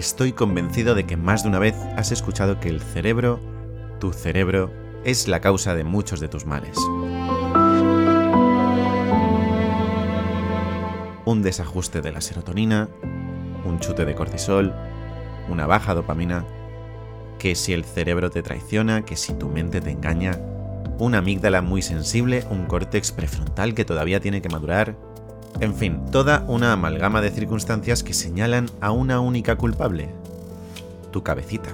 estoy convencido de que más de una vez has escuchado que el cerebro, tu cerebro, es la causa de muchos de tus males. Un desajuste de la serotonina, un chute de cortisol, una baja dopamina, que si el cerebro te traiciona, que si tu mente te engaña, una amígdala muy sensible, un córtex prefrontal que todavía tiene que madurar, en fin, toda una amalgama de circunstancias que señalan a una única culpable, tu cabecita.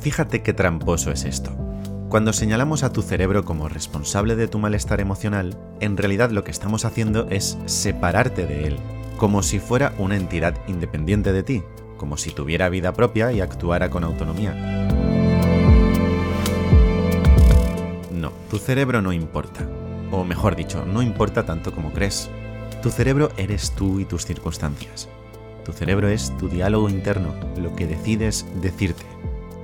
Fíjate qué tramposo es esto. Cuando señalamos a tu cerebro como responsable de tu malestar emocional, en realidad lo que estamos haciendo es separarte de él, como si fuera una entidad independiente de ti, como si tuviera vida propia y actuara con autonomía. Tu cerebro no importa. O mejor dicho, no importa tanto como crees. Tu cerebro eres tú y tus circunstancias. Tu cerebro es tu diálogo interno, lo que decides decirte.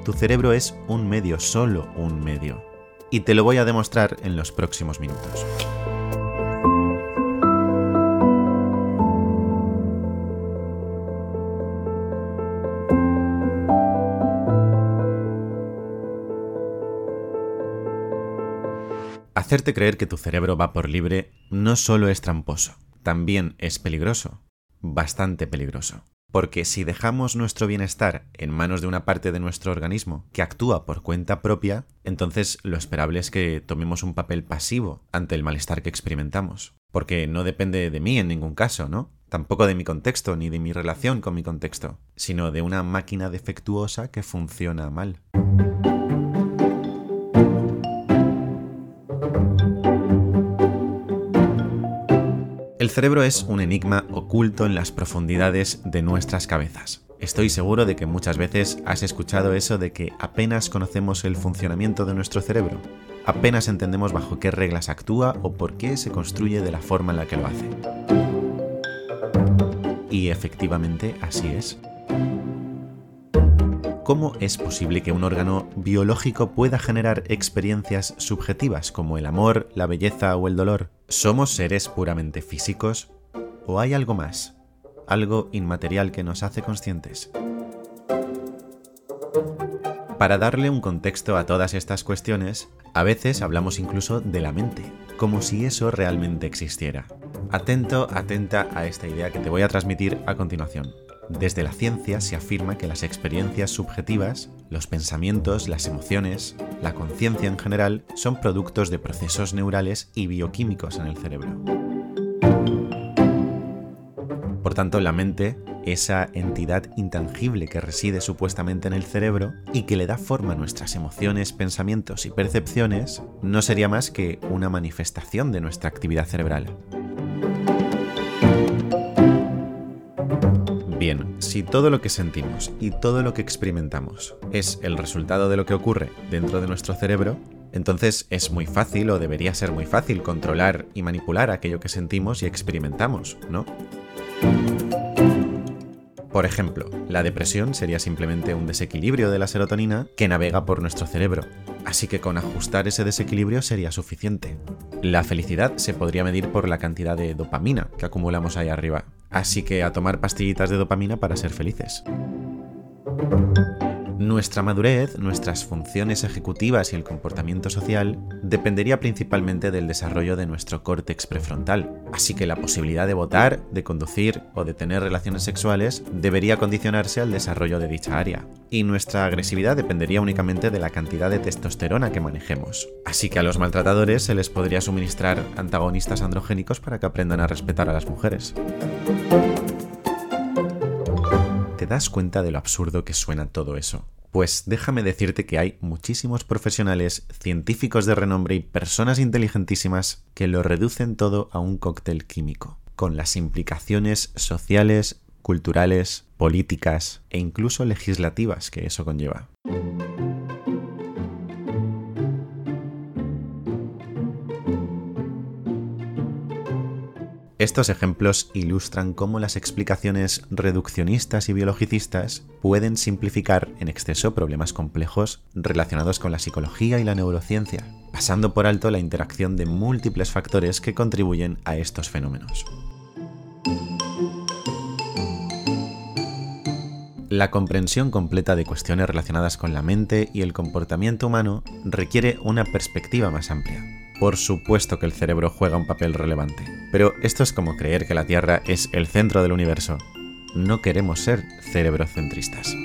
Tu cerebro es un medio, solo un medio. Y te lo voy a demostrar en los próximos minutos. Hacerte creer que tu cerebro va por libre no solo es tramposo, también es peligroso, bastante peligroso. Porque si dejamos nuestro bienestar en manos de una parte de nuestro organismo que actúa por cuenta propia, entonces lo esperable es que tomemos un papel pasivo ante el malestar que experimentamos. Porque no depende de mí en ningún caso, ¿no? Tampoco de mi contexto ni de mi relación con mi contexto, sino de una máquina defectuosa que funciona mal. El cerebro es un enigma oculto en las profundidades de nuestras cabezas. Estoy seguro de que muchas veces has escuchado eso de que apenas conocemos el funcionamiento de nuestro cerebro, apenas entendemos bajo qué reglas actúa o por qué se construye de la forma en la que lo hace. Y efectivamente así es. ¿Cómo es posible que un órgano biológico pueda generar experiencias subjetivas como el amor, la belleza o el dolor? ¿Somos seres puramente físicos? ¿O hay algo más? Algo inmaterial que nos hace conscientes. Para darle un contexto a todas estas cuestiones, a veces hablamos incluso de la mente, como si eso realmente existiera. Atento, atenta a esta idea que te voy a transmitir a continuación. Desde la ciencia se afirma que las experiencias subjetivas, los pensamientos, las emociones, la conciencia en general, son productos de procesos neurales y bioquímicos en el cerebro. Por tanto, la mente, esa entidad intangible que reside supuestamente en el cerebro y que le da forma a nuestras emociones, pensamientos y percepciones, no sería más que una manifestación de nuestra actividad cerebral. Bien, si todo lo que sentimos y todo lo que experimentamos es el resultado de lo que ocurre dentro de nuestro cerebro, entonces es muy fácil o debería ser muy fácil controlar y manipular aquello que sentimos y experimentamos, ¿no? Por ejemplo, la depresión sería simplemente un desequilibrio de la serotonina que navega por nuestro cerebro, así que con ajustar ese desequilibrio sería suficiente. La felicidad se podría medir por la cantidad de dopamina que acumulamos ahí arriba, Así que a tomar pastillitas de dopamina para ser felices. Nuestra madurez, nuestras funciones ejecutivas y el comportamiento social dependería principalmente del desarrollo de nuestro córtex prefrontal, así que la posibilidad de votar, de conducir o de tener relaciones sexuales debería condicionarse al desarrollo de dicha área, y nuestra agresividad dependería únicamente de la cantidad de testosterona que manejemos, así que a los maltratadores se les podría suministrar antagonistas androgénicos para que aprendan a respetar a las mujeres. ¿Te das cuenta de lo absurdo que suena todo eso? Pues déjame decirte que hay muchísimos profesionales, científicos de renombre y personas inteligentísimas que lo reducen todo a un cóctel químico, con las implicaciones sociales, culturales, políticas e incluso legislativas que eso conlleva. Estos ejemplos ilustran cómo las explicaciones reduccionistas y biologicistas pueden simplificar en exceso problemas complejos relacionados con la psicología y la neurociencia, pasando por alto la interacción de múltiples factores que contribuyen a estos fenómenos. La comprensión completa de cuestiones relacionadas con la mente y el comportamiento humano requiere una perspectiva más amplia por supuesto que el cerebro juega un papel relevante, pero esto es como creer que la Tierra es el centro del universo. No queremos ser cerebrocentristas.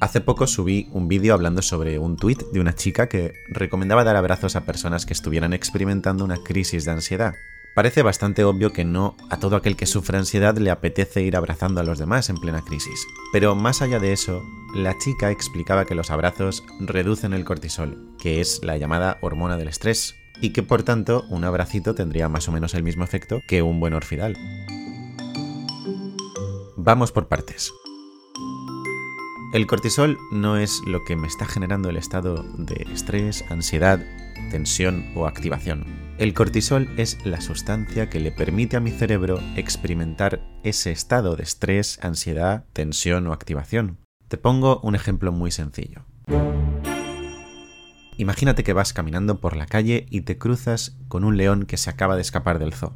Hace poco subí un vídeo hablando sobre un tuit de una chica que recomendaba dar abrazos a personas que estuvieran experimentando una crisis de ansiedad. Parece bastante obvio que no a todo aquel que sufre ansiedad le apetece ir abrazando a los demás en plena crisis. Pero más allá de eso, la chica explicaba que los abrazos reducen el cortisol, que es la llamada hormona del estrés, y que por tanto un abracito tendría más o menos el mismo efecto que un buen orfidal. Vamos por partes. El cortisol no es lo que me está generando el estado de estrés, ansiedad, tensión o activación. El cortisol es la sustancia que le permite a mi cerebro experimentar ese estado de estrés, ansiedad, tensión o activación. Te pongo un ejemplo muy sencillo. Imagínate que vas caminando por la calle y te cruzas con un león que se acaba de escapar del zoo.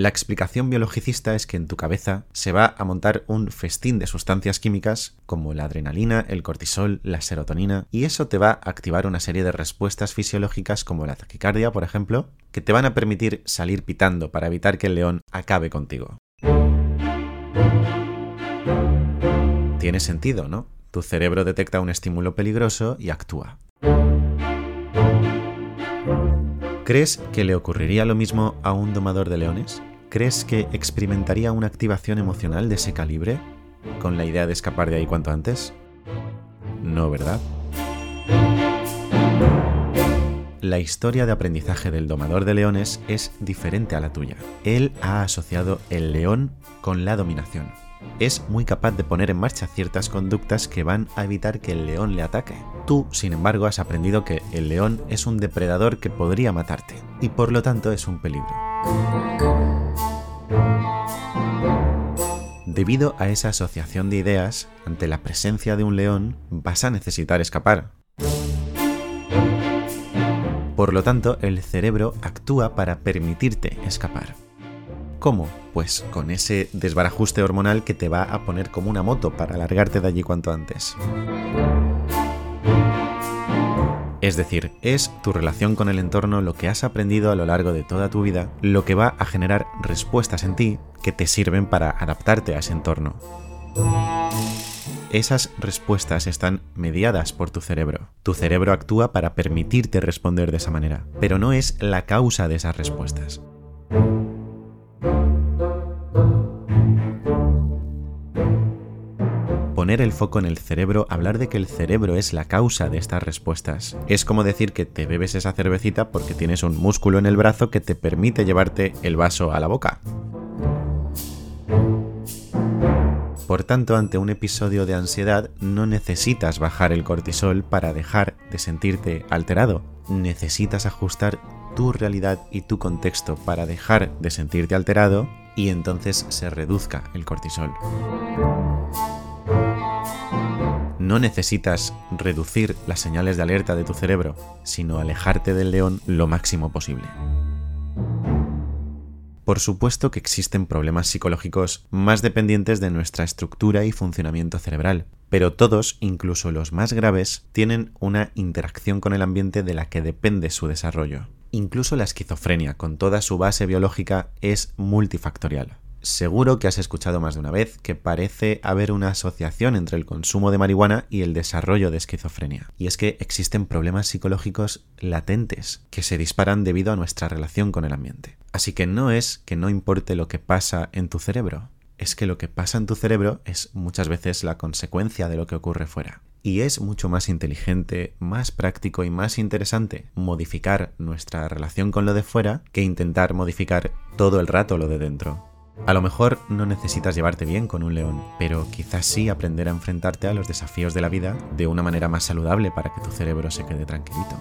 La explicación biologicista es que en tu cabeza se va a montar un festín de sustancias químicas como la adrenalina, el cortisol, la serotonina, y eso te va a activar una serie de respuestas fisiológicas como la taquicardia, por ejemplo, que te van a permitir salir pitando para evitar que el león acabe contigo. Tiene sentido, ¿no? Tu cerebro detecta un estímulo peligroso y actúa. ¿Crees que le ocurriría lo mismo a un domador de leones? ¿Crees que experimentaría una activación emocional de ese calibre con la idea de escapar de ahí cuanto antes? No, ¿verdad? La historia de aprendizaje del domador de leones es diferente a la tuya. Él ha asociado el león con la dominación. Es muy capaz de poner en marcha ciertas conductas que van a evitar que el león le ataque. Tú, sin embargo, has aprendido que el león es un depredador que podría matarte, y por lo tanto es un peligro. Debido a esa asociación de ideas, ante la presencia de un león vas a necesitar escapar. Por lo tanto, el cerebro actúa para permitirte escapar. ¿Cómo? Pues con ese desbarajuste hormonal que te va a poner como una moto para largarte de allí cuanto antes. Es decir, es tu relación con el entorno lo que has aprendido a lo largo de toda tu vida, lo que va a generar respuestas en ti que te sirven para adaptarte a ese entorno. Esas respuestas están mediadas por tu cerebro. Tu cerebro actúa para permitirte responder de esa manera, pero no es la causa de esas respuestas. Poner el foco en el cerebro, hablar de que el cerebro es la causa de estas respuestas. Es como decir que te bebes esa cervecita porque tienes un músculo en el brazo que te permite llevarte el vaso a la boca. Por tanto, ante un episodio de ansiedad no necesitas bajar el cortisol para dejar de sentirte alterado. Necesitas ajustar tu realidad y tu contexto para dejar de sentirte alterado y entonces se reduzca el cortisol. No necesitas reducir las señales de alerta de tu cerebro, sino alejarte del león lo máximo posible. Por supuesto que existen problemas psicológicos más dependientes de nuestra estructura y funcionamiento cerebral, pero todos, incluso los más graves, tienen una interacción con el ambiente de la que depende su desarrollo. Incluso la esquizofrenia, con toda su base biológica, es multifactorial. Seguro que has escuchado más de una vez que parece haber una asociación entre el consumo de marihuana y el desarrollo de esquizofrenia. Y es que existen problemas psicológicos latentes que se disparan debido a nuestra relación con el ambiente. Así que no es que no importe lo que pasa en tu cerebro, es que lo que pasa en tu cerebro es muchas veces la consecuencia de lo que ocurre fuera. Y es mucho más inteligente, más práctico y más interesante modificar nuestra relación con lo de fuera que intentar modificar todo el rato lo de dentro. A lo mejor no necesitas llevarte bien con un león, pero quizás sí aprender a enfrentarte a los desafíos de la vida de una manera más saludable para que tu cerebro se quede tranquilito.